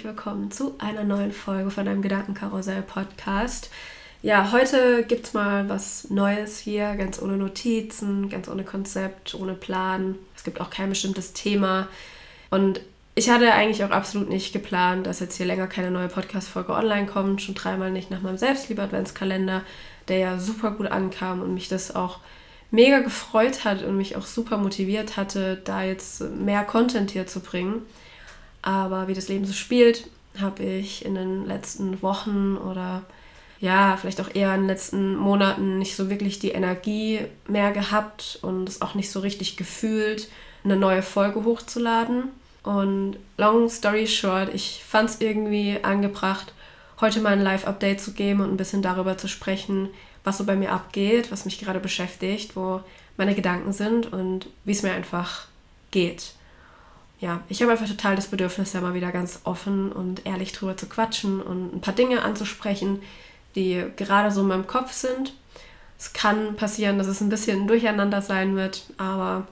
herzlich willkommen zu einer neuen Folge von deinem Gedankenkarussell-Podcast. Ja, heute gibt es mal was Neues hier, ganz ohne Notizen, ganz ohne Konzept, ohne Plan. Es gibt auch kein bestimmtes Thema. Und ich hatte eigentlich auch absolut nicht geplant, dass jetzt hier länger keine neue Podcast-Folge online kommt. Schon dreimal nicht nach meinem Selbstliebe-Adventskalender, der ja super gut ankam und mich das auch mega gefreut hat und mich auch super motiviert hatte, da jetzt mehr Content hier zu bringen. Aber wie das Leben so spielt, habe ich in den letzten Wochen oder ja, vielleicht auch eher in den letzten Monaten nicht so wirklich die Energie mehr gehabt und es auch nicht so richtig gefühlt, eine neue Folge hochzuladen. Und long story short, ich fand es irgendwie angebracht, heute mal ein Live-Update zu geben und ein bisschen darüber zu sprechen, was so bei mir abgeht, was mich gerade beschäftigt, wo meine Gedanken sind und wie es mir einfach geht ja, ich habe einfach total das Bedürfnis, da mal wieder ganz offen und ehrlich drüber zu quatschen und ein paar Dinge anzusprechen, die gerade so in meinem Kopf sind. Es kann passieren, dass es ein bisschen durcheinander sein wird, aber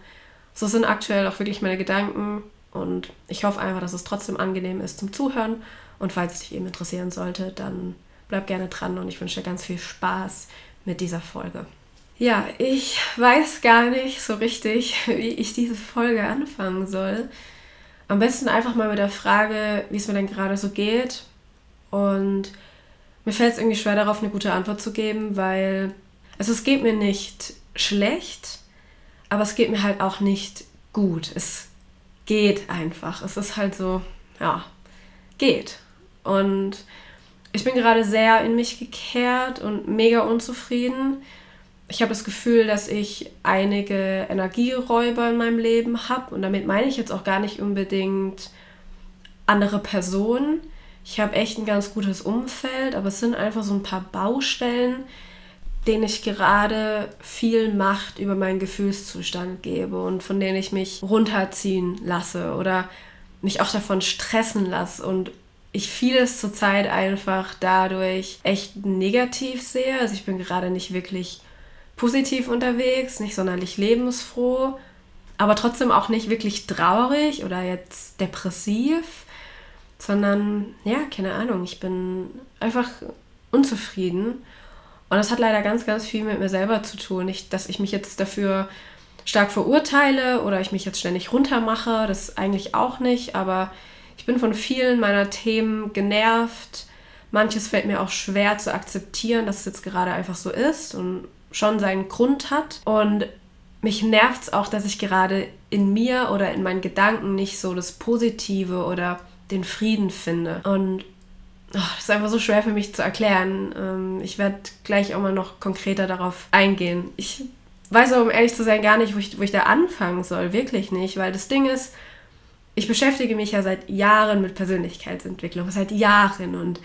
so sind aktuell auch wirklich meine Gedanken und ich hoffe einfach, dass es trotzdem angenehm ist zum Zuhören und falls es dich eben interessieren sollte, dann bleib gerne dran und ich wünsche dir ganz viel Spaß mit dieser Folge. Ja, ich weiß gar nicht so richtig, wie ich diese Folge anfangen soll. Am besten einfach mal mit der Frage, wie es mir denn gerade so geht. Und mir fällt es irgendwie schwer, darauf eine gute Antwort zu geben, weil also es geht mir nicht schlecht, aber es geht mir halt auch nicht gut. Es geht einfach. Es ist halt so, ja, geht. Und ich bin gerade sehr in mich gekehrt und mega unzufrieden ich habe das Gefühl, dass ich einige Energieräuber in meinem Leben habe. Und damit meine ich jetzt auch gar nicht unbedingt andere Personen. Ich habe echt ein ganz gutes Umfeld, aber es sind einfach so ein paar Baustellen, denen ich gerade viel Macht über meinen Gefühlszustand gebe und von denen ich mich runterziehen lasse oder mich auch davon stressen lasse und ich vieles zurzeit einfach dadurch echt negativ sehe. Also ich bin gerade nicht wirklich positiv unterwegs, nicht sonderlich lebensfroh, aber trotzdem auch nicht wirklich traurig oder jetzt depressiv, sondern ja, keine Ahnung, ich bin einfach unzufrieden. Und das hat leider ganz, ganz viel mit mir selber zu tun. Nicht, dass ich mich jetzt dafür stark verurteile oder ich mich jetzt ständig runtermache, das eigentlich auch nicht, aber ich bin von vielen meiner Themen genervt. Manches fällt mir auch schwer zu akzeptieren, dass es jetzt gerade einfach so ist und schon seinen Grund hat. Und mich nervt es auch, dass ich gerade in mir oder in meinen Gedanken nicht so das Positive oder den Frieden finde. Und oh, das ist einfach so schwer für mich zu erklären. Ähm, ich werde gleich auch mal noch konkreter darauf eingehen. Ich weiß aber, um ehrlich zu sein, gar nicht, wo ich, wo ich da anfangen soll. Wirklich nicht, weil das Ding ist, ich beschäftige mich ja seit Jahren mit Persönlichkeitsentwicklung, seit Jahren und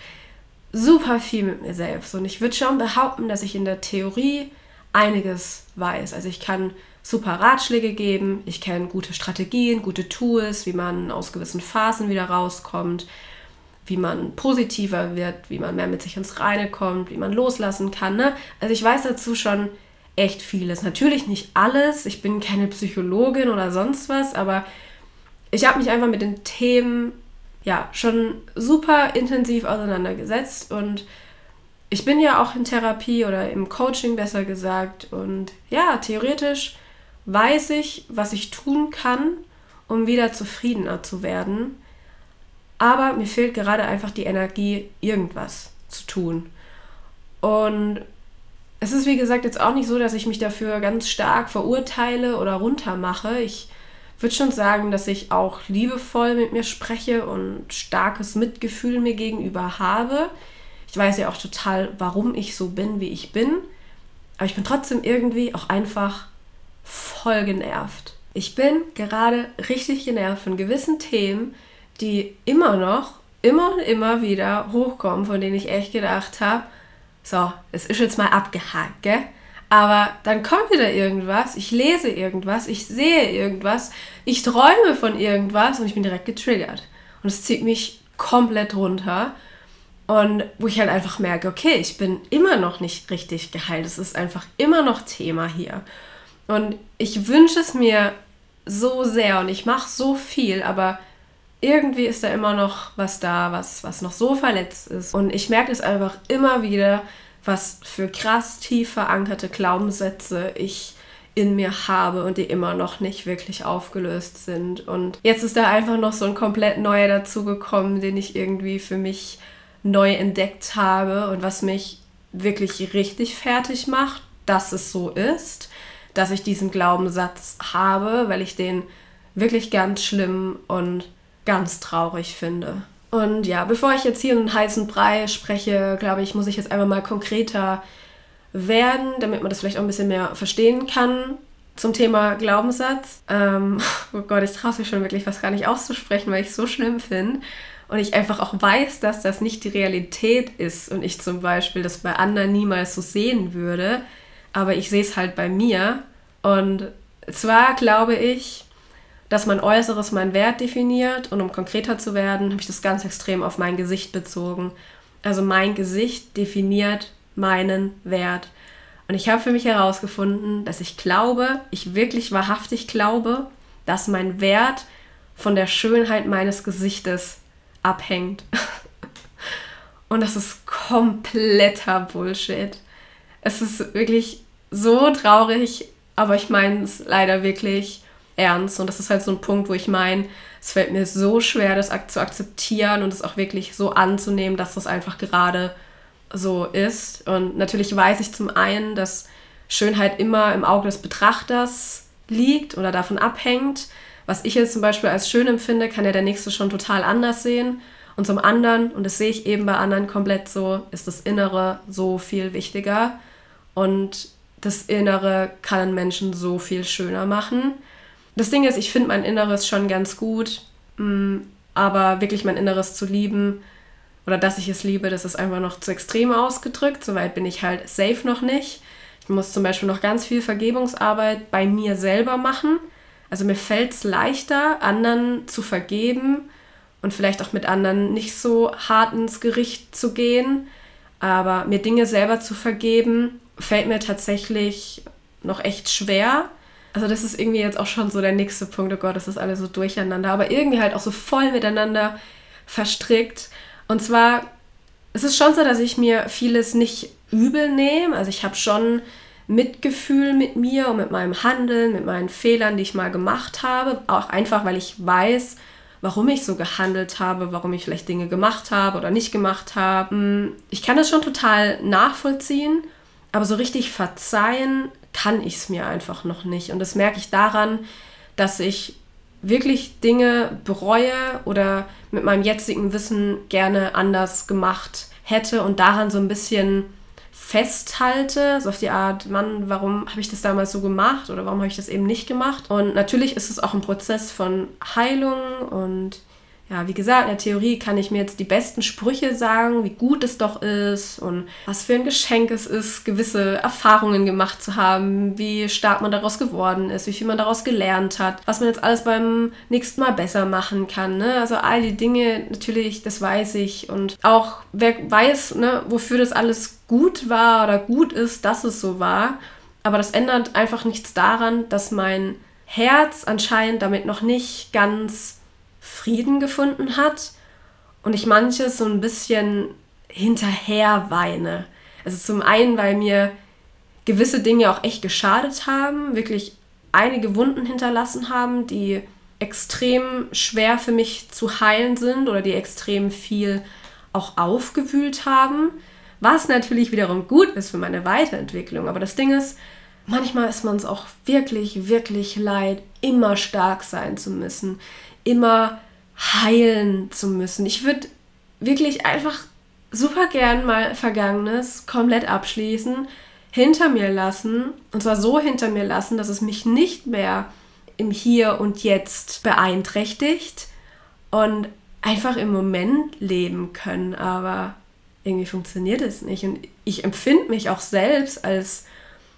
super viel mit mir selbst. Und ich würde schon behaupten, dass ich in der Theorie einiges weiß. Also ich kann super Ratschläge geben, ich kenne gute Strategien, gute Tools, wie man aus gewissen Phasen wieder rauskommt, wie man positiver wird, wie man mehr mit sich ins Reine kommt, wie man loslassen kann. Ne? Also ich weiß dazu schon echt vieles. Natürlich nicht alles, ich bin keine Psychologin oder sonst was, aber ich habe mich einfach mit den Themen ja, schon super intensiv auseinandergesetzt und ich bin ja auch in Therapie oder im Coaching besser gesagt und ja, theoretisch weiß ich, was ich tun kann, um wieder zufriedener zu werden. Aber mir fehlt gerade einfach die Energie, irgendwas zu tun. Und es ist wie gesagt jetzt auch nicht so, dass ich mich dafür ganz stark verurteile oder runtermache. Ich würde schon sagen, dass ich auch liebevoll mit mir spreche und starkes Mitgefühl mir gegenüber habe. Ich weiß ja auch total, warum ich so bin, wie ich bin. Aber ich bin trotzdem irgendwie auch einfach voll genervt. Ich bin gerade richtig genervt von gewissen Themen, die immer noch, immer und immer wieder hochkommen, von denen ich echt gedacht habe, so, es ist jetzt mal abgehakt, gell? Aber dann kommt wieder irgendwas, ich lese irgendwas, ich sehe irgendwas, ich träume von irgendwas und ich bin direkt getriggert. Und es zieht mich komplett runter. Und wo ich halt einfach merke, okay, ich bin immer noch nicht richtig geheilt. Es ist einfach immer noch Thema hier. Und ich wünsche es mir so sehr und ich mache so viel, aber irgendwie ist da immer noch was da, was, was noch so verletzt ist. Und ich merke es einfach immer wieder, was für krass tief verankerte Glaubenssätze ich in mir habe und die immer noch nicht wirklich aufgelöst sind. Und jetzt ist da einfach noch so ein komplett neuer dazugekommen, den ich irgendwie für mich neu entdeckt habe und was mich wirklich richtig fertig macht, dass es so ist, dass ich diesen Glaubenssatz habe, weil ich den wirklich ganz schlimm und ganz traurig finde. Und ja, bevor ich jetzt hier einen heißen Brei spreche, glaube ich, muss ich jetzt einfach mal konkreter werden, damit man das vielleicht auch ein bisschen mehr verstehen kann. Zum Thema Glaubenssatz. Ähm, oh Gott, ich traue mich schon wirklich was gar nicht auszusprechen, weil ich es so schlimm finde. Und ich einfach auch weiß, dass das nicht die Realität ist und ich zum Beispiel das bei anderen niemals so sehen würde. Aber ich sehe es halt bei mir. Und zwar glaube ich, dass mein Äußeres meinen Wert definiert und um konkreter zu werden, habe ich das ganz extrem auf mein Gesicht bezogen. Also mein Gesicht definiert meinen Wert. Und ich habe für mich herausgefunden, dass ich glaube, ich wirklich wahrhaftig glaube, dass mein Wert von der Schönheit meines Gesichtes abhängt. Und das ist kompletter Bullshit. Es ist wirklich so traurig, aber ich meine es leider wirklich ernst. Und das ist halt so ein Punkt, wo ich meine, es fällt mir so schwer, das zu akzeptieren und es auch wirklich so anzunehmen, dass das einfach gerade so ist. Und natürlich weiß ich zum einen, dass Schönheit immer im Auge des Betrachters liegt oder davon abhängt. Was ich jetzt zum Beispiel als schön empfinde, kann ja der Nächste schon total anders sehen. Und zum anderen, und das sehe ich eben bei anderen komplett so, ist das Innere so viel wichtiger. Und das Innere kann einen Menschen so viel schöner machen. Das Ding ist, ich finde mein Inneres schon ganz gut, mm, aber wirklich mein Inneres zu lieben oder dass ich es liebe, das ist einfach noch zu extrem ausgedrückt. Soweit bin ich halt safe noch nicht. Ich muss zum Beispiel noch ganz viel Vergebungsarbeit bei mir selber machen. Also mir fällt es leichter, anderen zu vergeben und vielleicht auch mit anderen nicht so hart ins Gericht zu gehen. Aber mir Dinge selber zu vergeben, fällt mir tatsächlich noch echt schwer. Also das ist irgendwie jetzt auch schon so der nächste Punkt, oh Gott, das ist alles so durcheinander, aber irgendwie halt auch so voll miteinander verstrickt. Und zwar, es ist schon so, dass ich mir vieles nicht übel nehme. Also ich habe schon Mitgefühl mit mir und mit meinem Handeln, mit meinen Fehlern, die ich mal gemacht habe. Auch einfach, weil ich weiß, warum ich so gehandelt habe, warum ich vielleicht Dinge gemacht habe oder nicht gemacht habe. Ich kann das schon total nachvollziehen, aber so richtig verzeihen kann ich es mir einfach noch nicht. Und das merke ich daran, dass ich wirklich Dinge bereue oder mit meinem jetzigen Wissen gerne anders gemacht hätte und daran so ein bisschen festhalte, so auf die Art, Mann, warum habe ich das damals so gemacht oder warum habe ich das eben nicht gemacht? Und natürlich ist es auch ein Prozess von Heilung und ja, wie gesagt, in der Theorie kann ich mir jetzt die besten Sprüche sagen, wie gut es doch ist und was für ein Geschenk es ist, gewisse Erfahrungen gemacht zu haben, wie stark man daraus geworden ist, wie viel man daraus gelernt hat, was man jetzt alles beim nächsten Mal besser machen kann. Ne? Also all die Dinge, natürlich, das weiß ich. Und auch wer weiß, ne, wofür das alles gut war oder gut ist, dass es so war. Aber das ändert einfach nichts daran, dass mein Herz anscheinend damit noch nicht ganz Frieden gefunden hat und ich manches so ein bisschen hinterher weine. Also zum einen, weil mir gewisse Dinge auch echt geschadet haben, wirklich einige Wunden hinterlassen haben, die extrem schwer für mich zu heilen sind oder die extrem viel auch aufgewühlt haben, was natürlich wiederum gut ist für meine Weiterentwicklung. Aber das Ding ist, manchmal ist man es auch wirklich, wirklich leid, immer stark sein zu müssen, immer heilen zu müssen. Ich würde wirklich einfach super gern mal Vergangenes komplett abschließen, hinter mir lassen, und zwar so hinter mir lassen, dass es mich nicht mehr im Hier und Jetzt beeinträchtigt und einfach im Moment leben können. Aber irgendwie funktioniert es nicht. Und ich empfinde mich auch selbst als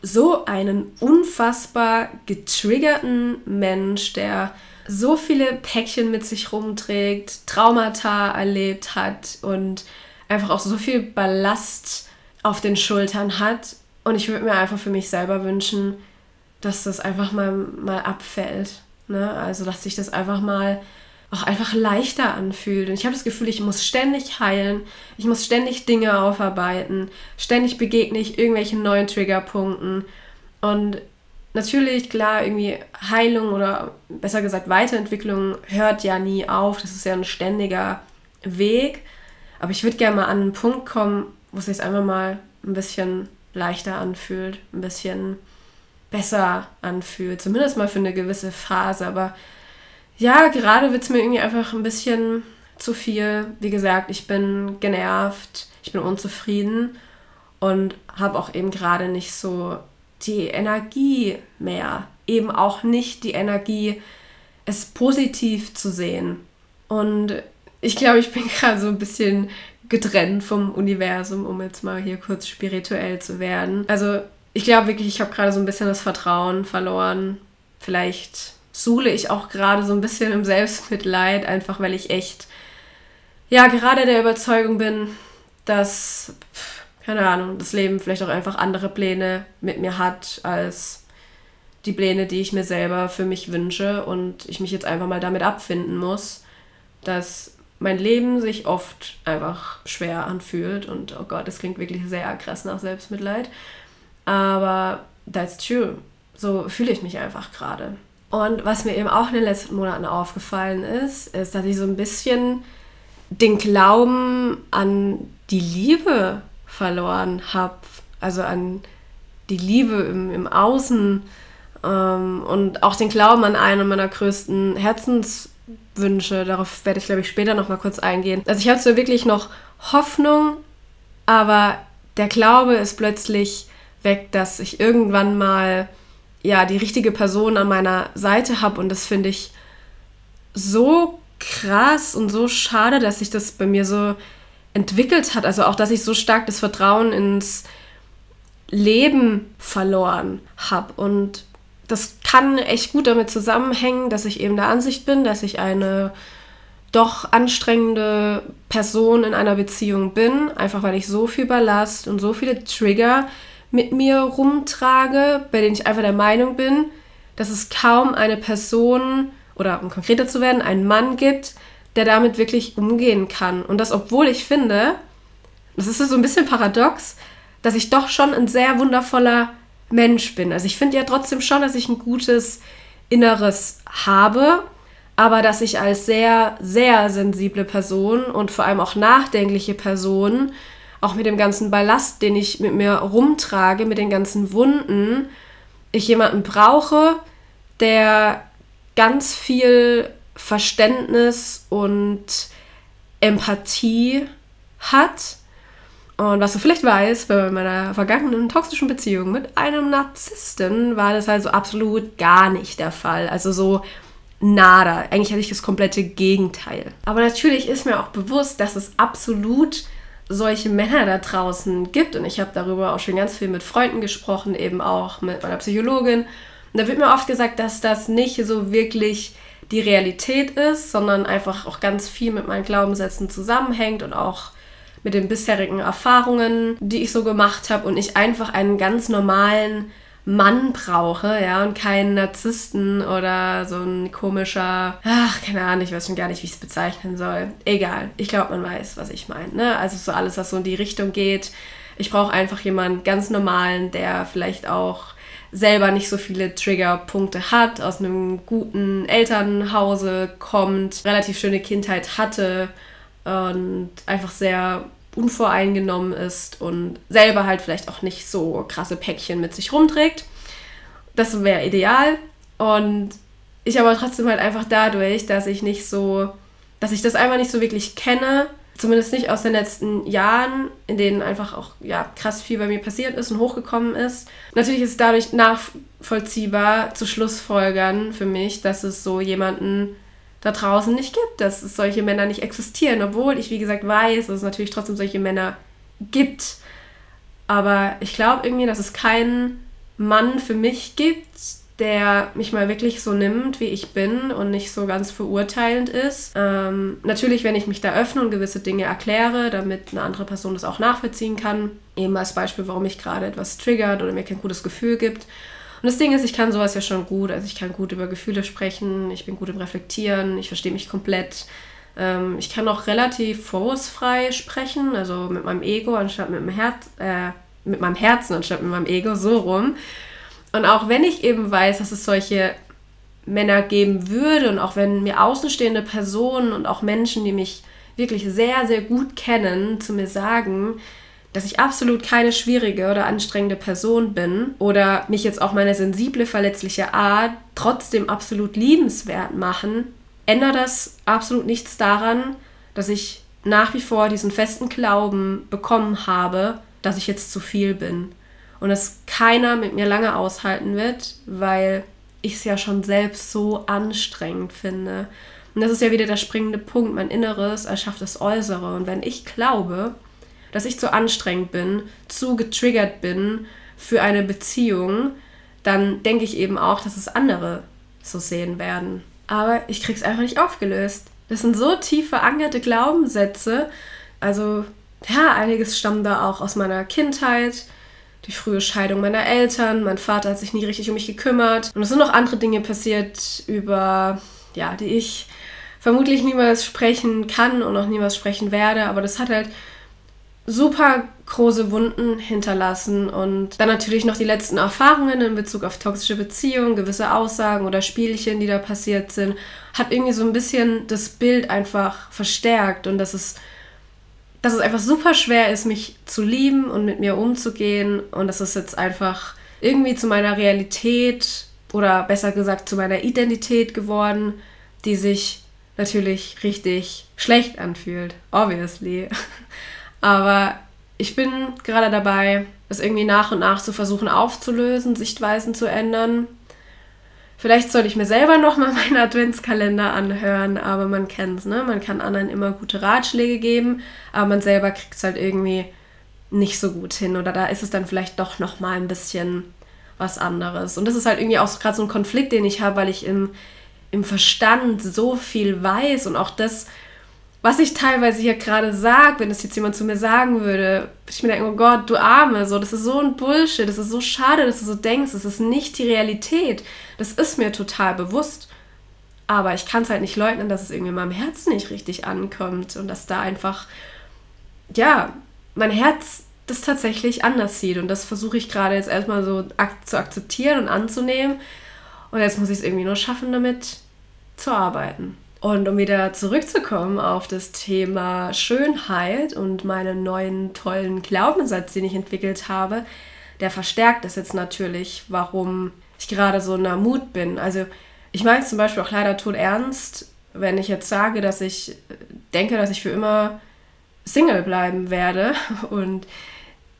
so einen unfassbar getriggerten Mensch, der so viele Päckchen mit sich rumträgt, Traumata erlebt hat und einfach auch so viel Ballast auf den Schultern hat. Und ich würde mir einfach für mich selber wünschen, dass das einfach mal, mal abfällt. Ne? Also, dass sich das einfach mal auch einfach leichter anfühlt. Und ich habe das Gefühl, ich muss ständig heilen, ich muss ständig Dinge aufarbeiten, ständig begegne ich irgendwelchen neuen Triggerpunkten. Und natürlich, klar, irgendwie Heilung oder besser gesagt Weiterentwicklung hört ja nie auf. Das ist ja ein ständiger Weg. Aber ich würde gerne mal an einen Punkt kommen, wo es sich einfach mal ein bisschen leichter anfühlt, ein bisschen besser anfühlt. Zumindest mal für eine gewisse Phase. Aber ja, gerade wird es mir irgendwie einfach ein bisschen zu viel. Wie gesagt, ich bin genervt, ich bin unzufrieden und habe auch eben gerade nicht so die Energie mehr. Eben auch nicht die Energie, es positiv zu sehen. Und ich glaube, ich bin gerade so ein bisschen getrennt vom Universum, um jetzt mal hier kurz spirituell zu werden. Also ich glaube wirklich, ich habe gerade so ein bisschen das Vertrauen verloren. Vielleicht suhle ich auch gerade so ein bisschen im Selbstmitleid, einfach weil ich echt, ja, gerade der Überzeugung bin, dass, keine Ahnung, das Leben vielleicht auch einfach andere Pläne mit mir hat als die Pläne, die ich mir selber für mich wünsche und ich mich jetzt einfach mal damit abfinden muss, dass mein Leben sich oft einfach schwer anfühlt und oh Gott, das klingt wirklich sehr krass nach Selbstmitleid. Aber that's true. So fühle ich mich einfach gerade. Und was mir eben auch in den letzten Monaten aufgefallen ist, ist, dass ich so ein bisschen den Glauben an die Liebe verloren habe. Also an die Liebe im, im Außen ähm, und auch den Glauben an einen meiner größten Herzens Wünsche. Darauf werde ich, glaube ich, später noch mal kurz eingehen. Also ich hatte so wirklich noch Hoffnung, aber der Glaube ist plötzlich weg, dass ich irgendwann mal ja die richtige Person an meiner Seite habe und das finde ich so krass und so schade, dass sich das bei mir so entwickelt hat. Also auch, dass ich so stark das Vertrauen ins Leben verloren habe und das kann echt gut damit zusammenhängen, dass ich eben der Ansicht bin, dass ich eine doch anstrengende Person in einer Beziehung bin, einfach weil ich so viel Ballast und so viele Trigger mit mir rumtrage, bei denen ich einfach der Meinung bin, dass es kaum eine Person oder um konkreter zu werden, einen Mann gibt, der damit wirklich umgehen kann. Und das, obwohl ich finde, das ist so ein bisschen paradox, dass ich doch schon ein sehr wundervoller Mensch bin. Also ich finde ja trotzdem schon, dass ich ein gutes Inneres habe, aber dass ich als sehr, sehr sensible Person und vor allem auch nachdenkliche Person, auch mit dem ganzen Ballast, den ich mit mir rumtrage, mit den ganzen Wunden, ich jemanden brauche, der ganz viel Verständnis und Empathie hat und was du vielleicht weißt, bei meiner vergangenen toxischen Beziehung mit einem Narzissten war das also absolut gar nicht der Fall. Also so nada. Eigentlich hatte ich das komplette Gegenteil. Aber natürlich ist mir auch bewusst, dass es absolut solche Männer da draußen gibt. Und ich habe darüber auch schon ganz viel mit Freunden gesprochen, eben auch mit meiner Psychologin. Und da wird mir oft gesagt, dass das nicht so wirklich die Realität ist, sondern einfach auch ganz viel mit meinen Glaubenssätzen zusammenhängt und auch mit den bisherigen Erfahrungen, die ich so gemacht habe und ich einfach einen ganz normalen Mann brauche, ja, und keinen Narzissten oder so ein komischer, ach, keine Ahnung, ich weiß schon gar nicht, wie ich es bezeichnen soll. Egal, ich glaube, man weiß, was ich meine, ne? Also so alles, was so in die Richtung geht. Ich brauche einfach jemanden ganz normalen, der vielleicht auch selber nicht so viele Triggerpunkte hat, aus einem guten Elternhause kommt, relativ schöne Kindheit hatte und einfach sehr unvoreingenommen ist und selber halt vielleicht auch nicht so krasse Päckchen mit sich rumträgt. Das wäre ideal. Und ich aber trotzdem halt einfach dadurch, dass ich nicht so, dass ich das einfach nicht so wirklich kenne, zumindest nicht aus den letzten Jahren, in denen einfach auch ja, krass viel bei mir passiert ist und hochgekommen ist. Natürlich ist es dadurch nachvollziehbar zu Schlussfolgern für mich, dass es so jemanden da draußen nicht gibt, dass es solche Männer nicht existieren, obwohl ich, wie gesagt, weiß, dass es natürlich trotzdem solche Männer gibt. Aber ich glaube irgendwie, dass es keinen Mann für mich gibt, der mich mal wirklich so nimmt, wie ich bin und nicht so ganz verurteilend ist. Ähm, natürlich, wenn ich mich da öffne und gewisse Dinge erkläre, damit eine andere Person das auch nachvollziehen kann. Eben als Beispiel, warum mich gerade etwas triggert oder mir kein gutes Gefühl gibt. Und das Ding ist, ich kann sowas ja schon gut. Also ich kann gut über Gefühle sprechen, ich bin gut im Reflektieren, ich verstehe mich komplett. Ähm, ich kann auch relativ vorwurfsfrei sprechen, also mit meinem Ego anstatt mit dem Herz, äh, mit meinem Herzen anstatt mit meinem Ego, so rum. Und auch wenn ich eben weiß, dass es solche Männer geben würde und auch wenn mir außenstehende Personen und auch Menschen, die mich wirklich sehr, sehr gut kennen, zu mir sagen, dass ich absolut keine schwierige oder anstrengende Person bin oder mich jetzt auch meine sensible, verletzliche Art trotzdem absolut liebenswert machen, ändert das absolut nichts daran, dass ich nach wie vor diesen festen Glauben bekommen habe, dass ich jetzt zu viel bin. Und dass keiner mit mir lange aushalten wird, weil ich es ja schon selbst so anstrengend finde. Und das ist ja wieder der springende Punkt. Mein Inneres erschafft das Äußere. Und wenn ich glaube, dass ich zu anstrengend bin, zu getriggert bin für eine Beziehung, dann denke ich eben auch, dass es andere so sehen werden. Aber ich krieg's einfach nicht aufgelöst. Das sind so tief verankerte Glaubenssätze. Also, ja, einiges stammt da auch aus meiner Kindheit. Die frühe Scheidung meiner Eltern. Mein Vater hat sich nie richtig um mich gekümmert. Und es sind noch andere Dinge passiert, über, ja, die ich vermutlich niemals sprechen kann und auch niemals sprechen werde. Aber das hat halt super große Wunden hinterlassen und dann natürlich noch die letzten Erfahrungen in Bezug auf toxische Beziehungen, gewisse Aussagen oder Spielchen, die da passiert sind, hat irgendwie so ein bisschen das Bild einfach verstärkt und dass es, dass es einfach super schwer ist, mich zu lieben und mit mir umzugehen und dass es jetzt einfach irgendwie zu meiner Realität oder besser gesagt zu meiner Identität geworden, die sich natürlich richtig schlecht anfühlt, obviously. Aber ich bin gerade dabei, es irgendwie nach und nach zu versuchen aufzulösen, Sichtweisen zu ändern. Vielleicht sollte ich mir selber nochmal meinen Adventskalender anhören, aber man kennt es, ne? Man kann anderen immer gute Ratschläge geben, aber man selber kriegt es halt irgendwie nicht so gut hin. Oder da ist es dann vielleicht doch nochmal ein bisschen was anderes. Und das ist halt irgendwie auch gerade so ein Konflikt, den ich habe, weil ich im, im Verstand so viel weiß und auch das was ich teilweise hier gerade sage, wenn das jetzt jemand zu mir sagen würde, ich mir denke, oh Gott, du Arme, so, das ist so ein Bullshit, das ist so schade, dass du so denkst, das ist nicht die Realität. Das ist mir total bewusst. Aber ich kann es halt nicht leugnen, dass es irgendwie in meinem Herzen nicht richtig ankommt und dass da einfach, ja, mein Herz das tatsächlich anders sieht. Und das versuche ich gerade jetzt erstmal so ak zu akzeptieren und anzunehmen. Und jetzt muss ich es irgendwie nur schaffen, damit zu arbeiten. Und um wieder zurückzukommen auf das Thema Schönheit und meinen neuen tollen Glaubenssatz, den ich entwickelt habe, der verstärkt das jetzt natürlich, warum ich gerade so in der Mut bin. Also ich meine es zum Beispiel auch leider tot ernst, wenn ich jetzt sage, dass ich denke, dass ich für immer Single bleiben werde. Und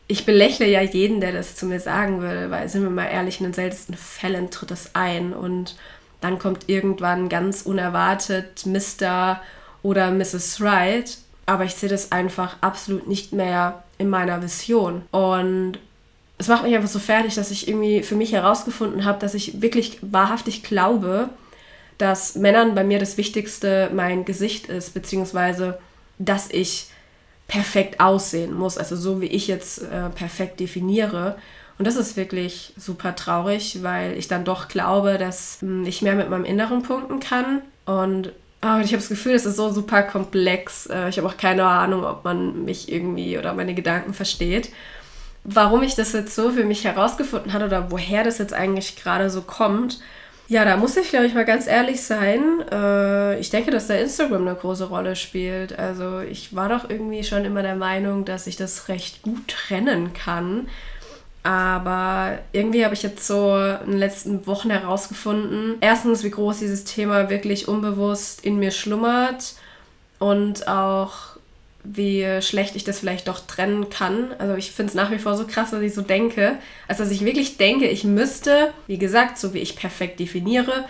ich belächle ja jeden, der das zu mir sagen würde, weil sind wir mal ehrlich, in den seltensten Fällen tritt das ein. Und dann kommt irgendwann ganz unerwartet Mr. oder Mrs. Wright. Aber ich sehe das einfach absolut nicht mehr in meiner Vision. Und es macht mich einfach so fertig, dass ich irgendwie für mich herausgefunden habe, dass ich wirklich wahrhaftig glaube, dass Männern bei mir das Wichtigste mein Gesicht ist, beziehungsweise dass ich perfekt aussehen muss, also so wie ich jetzt äh, perfekt definiere. Und das ist wirklich super traurig, weil ich dann doch glaube, dass hm, ich mehr mit meinem Inneren punkten kann. Und oh, ich habe das Gefühl, es ist so super komplex. Äh, ich habe auch keine Ahnung, ob man mich irgendwie oder meine Gedanken versteht. Warum ich das jetzt so für mich herausgefunden habe oder woher das jetzt eigentlich gerade so kommt, ja, da muss ich, glaube ich, mal ganz ehrlich sein. Äh, ich denke, dass da Instagram eine große Rolle spielt. Also ich war doch irgendwie schon immer der Meinung, dass ich das recht gut trennen kann aber irgendwie habe ich jetzt so in den letzten Wochen herausgefunden, erstens, wie groß dieses Thema wirklich unbewusst in mir schlummert und auch wie schlecht ich das vielleicht doch trennen kann. Also ich finde es nach wie vor so krass, dass ich so denke. Also dass ich wirklich denke, ich müsste, wie gesagt, so wie ich perfekt definiere,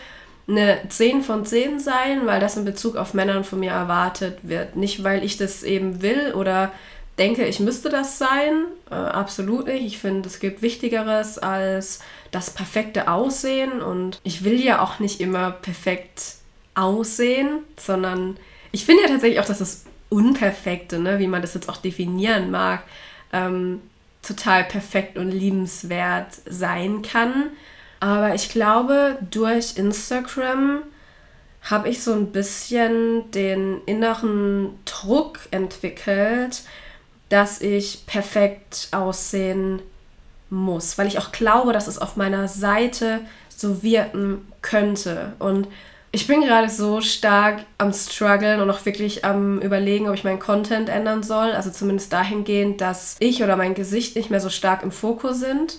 eine 10 von 10 sein, weil das in Bezug auf Männern von mir erwartet wird. Nicht, weil ich das eben will oder denke, ich müsste das sein. Äh, absolut nicht. Ich finde, es gibt Wichtigeres als das perfekte Aussehen. Und ich will ja auch nicht immer perfekt aussehen, sondern ich finde ja tatsächlich auch, dass das Unperfekte, ne, wie man das jetzt auch definieren mag, ähm, total perfekt und liebenswert sein kann. Aber ich glaube, durch Instagram habe ich so ein bisschen den inneren Druck entwickelt, dass ich perfekt aussehen muss, weil ich auch glaube, dass es auf meiner Seite so wirken könnte. Und ich bin gerade so stark am struggeln und auch wirklich am überlegen, ob ich meinen Content ändern soll. Also zumindest dahingehend, dass ich oder mein Gesicht nicht mehr so stark im Fokus sind.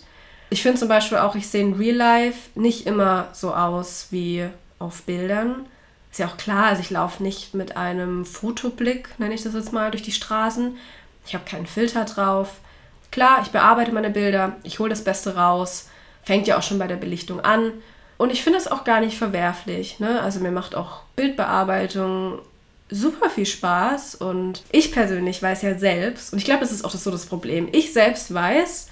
Ich finde zum Beispiel auch, ich sehe in Real Life nicht immer so aus wie auf Bildern. Ist ja auch klar, also ich laufe nicht mit einem Fotoblick, nenne ich das jetzt mal, durch die Straßen. Ich habe keinen Filter drauf. Klar, ich bearbeite meine Bilder, ich hole das Beste raus. Fängt ja auch schon bei der Belichtung an. Und ich finde es auch gar nicht verwerflich. Ne? Also mir macht auch Bildbearbeitung super viel Spaß. Und ich persönlich weiß ja selbst, und ich glaube, das ist auch so das Problem, ich selbst weiß,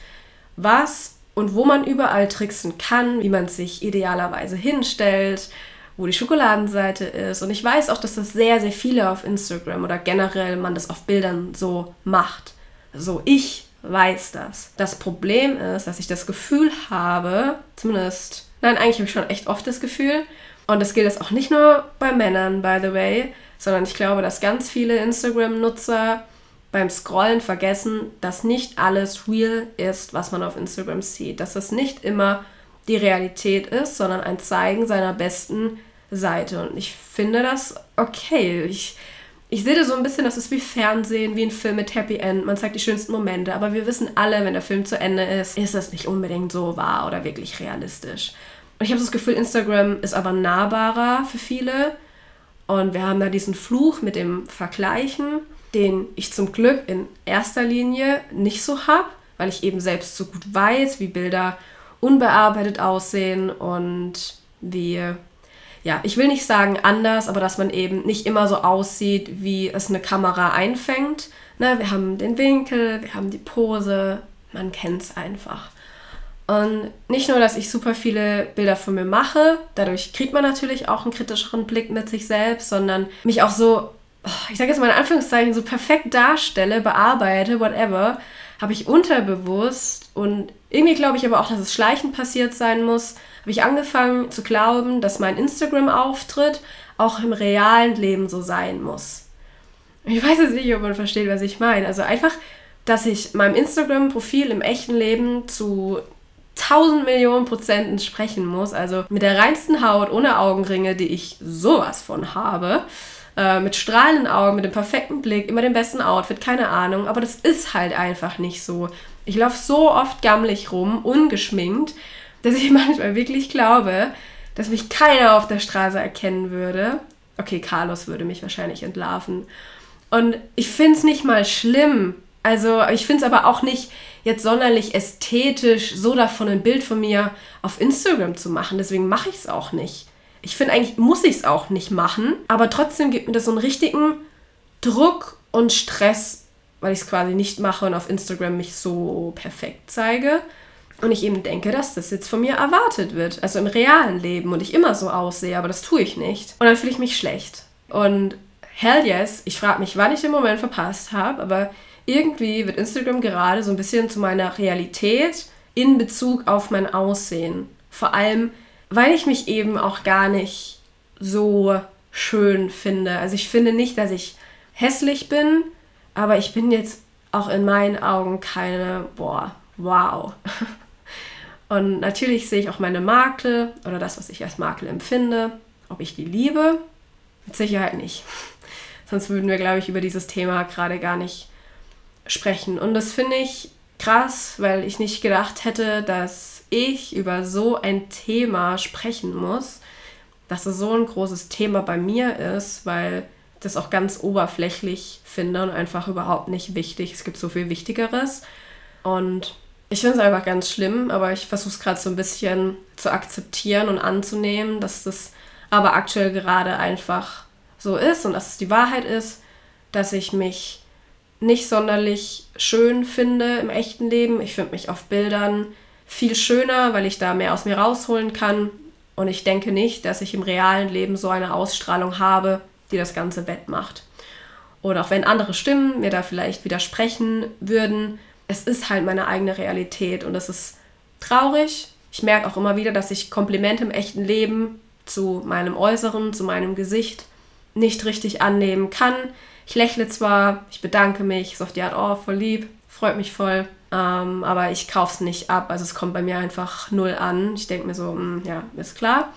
was und wo man überall tricksen kann, wie man sich idealerweise hinstellt, wo die Schokoladenseite ist. Und ich weiß auch, dass das sehr, sehr viele auf Instagram oder generell man das auf Bildern so macht. So, ich weiß das. Das Problem ist, dass ich das Gefühl habe, zumindest, nein, eigentlich habe ich schon echt oft das Gefühl, und das gilt jetzt auch nicht nur bei Männern, by the way, sondern ich glaube, dass ganz viele Instagram-Nutzer beim Scrollen vergessen, dass nicht alles real ist, was man auf Instagram sieht. Dass das nicht immer die Realität ist, sondern ein Zeigen seiner besten Seite. Und ich finde das okay. Ich, ich sehe das so ein bisschen, das ist wie Fernsehen, wie ein Film mit Happy End. Man zeigt die schönsten Momente, aber wir wissen alle, wenn der Film zu Ende ist, ist das nicht unbedingt so wahr oder wirklich realistisch. Und ich habe das Gefühl, Instagram ist aber nahbarer für viele. Und wir haben da diesen Fluch mit dem Vergleichen den ich zum Glück in erster Linie nicht so habe, weil ich eben selbst so gut weiß, wie Bilder unbearbeitet aussehen und wie, ja, ich will nicht sagen anders, aber dass man eben nicht immer so aussieht, wie es eine Kamera einfängt. Ne, wir haben den Winkel, wir haben die Pose, man kennt es einfach. Und nicht nur, dass ich super viele Bilder von mir mache, dadurch kriegt man natürlich auch einen kritischeren Blick mit sich selbst, sondern mich auch so Oh, ich sage jetzt mal in Anführungszeichen, so perfekt darstelle, bearbeite, whatever, habe ich unterbewusst und irgendwie glaube ich aber auch, dass es schleichend passiert sein muss, habe ich angefangen zu glauben, dass mein Instagram-Auftritt auch im realen Leben so sein muss. Ich weiß jetzt nicht, ob man versteht, was ich meine. Also einfach, dass ich meinem Instagram-Profil im echten Leben zu 1000 Millionen Prozent entsprechen muss. Also mit der reinsten Haut, ohne Augenringe, die ich sowas von habe äh, mit strahlenden Augen, mit dem perfekten Blick, immer dem besten Outfit, keine Ahnung. Aber das ist halt einfach nicht so. Ich laufe so oft gammelig rum, ungeschminkt, dass ich manchmal wirklich glaube, dass mich keiner auf der Straße erkennen würde. Okay, Carlos würde mich wahrscheinlich entlarven. Und ich finde es nicht mal schlimm. Also, ich finde es aber auch nicht jetzt sonderlich ästhetisch, so davon ein Bild von mir auf Instagram zu machen. Deswegen mache ich es auch nicht. Ich finde, eigentlich muss ich es auch nicht machen, aber trotzdem gibt mir das so einen richtigen Druck und Stress, weil ich es quasi nicht mache und auf Instagram mich so perfekt zeige. Und ich eben denke, dass das jetzt von mir erwartet wird. Also im realen Leben und ich immer so aussehe, aber das tue ich nicht. Und dann fühle ich mich schlecht. Und hell yes, ich frage mich, wann ich den Moment verpasst habe, aber irgendwie wird Instagram gerade so ein bisschen zu meiner Realität in Bezug auf mein Aussehen. Vor allem weil ich mich eben auch gar nicht so schön finde. Also ich finde nicht, dass ich hässlich bin, aber ich bin jetzt auch in meinen Augen keine, boah, wow. Und natürlich sehe ich auch meine Makel oder das, was ich als Makel empfinde. Ob ich die liebe? Mit Sicherheit nicht. Sonst würden wir, glaube ich, über dieses Thema gerade gar nicht sprechen. Und das finde ich krass, weil ich nicht gedacht hätte, dass ich über so ein Thema sprechen muss, dass es so ein großes Thema bei mir ist, weil ich das auch ganz oberflächlich finde und einfach überhaupt nicht wichtig. Es gibt so viel Wichtigeres. Und ich finde es einfach ganz schlimm, aber ich versuche es gerade so ein bisschen zu akzeptieren und anzunehmen, dass das aber aktuell gerade einfach so ist und dass es die Wahrheit ist, dass ich mich nicht sonderlich schön finde im echten Leben. Ich finde mich auf Bildern viel schöner, weil ich da mehr aus mir rausholen kann. Und ich denke nicht, dass ich im realen Leben so eine Ausstrahlung habe, die das Ganze wettmacht. Oder auch wenn andere Stimmen mir da vielleicht widersprechen würden, es ist halt meine eigene Realität und das ist traurig. Ich merke auch immer wieder, dass ich Komplimente im echten Leben zu meinem Äußeren, zu meinem Gesicht nicht richtig annehmen kann. Ich lächle zwar, ich bedanke mich, so auf die Art, oh, voll lieb, freut mich voll, ähm, aber ich kaufe es nicht ab. Also es kommt bei mir einfach null an. Ich denke mir so, mh, hm, ja, ist klar.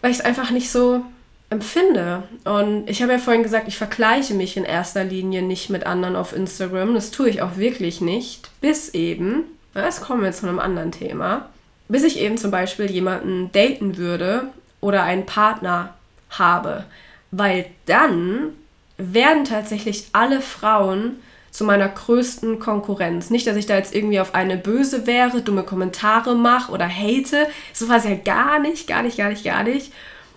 Weil ich es einfach nicht so empfinde. Und ich habe ja vorhin gesagt, ich vergleiche mich in erster Linie nicht mit anderen auf Instagram. Das tue ich auch wirklich nicht. Bis eben, das kommen wir zu einem anderen Thema, bis ich eben zum Beispiel jemanden daten würde oder einen Partner habe. Weil dann werden tatsächlich alle Frauen zu meiner größten Konkurrenz. Nicht, dass ich da jetzt irgendwie auf eine böse wäre, dumme Kommentare mache oder hate. So war es ja gar nicht, gar nicht, gar nicht, gar nicht.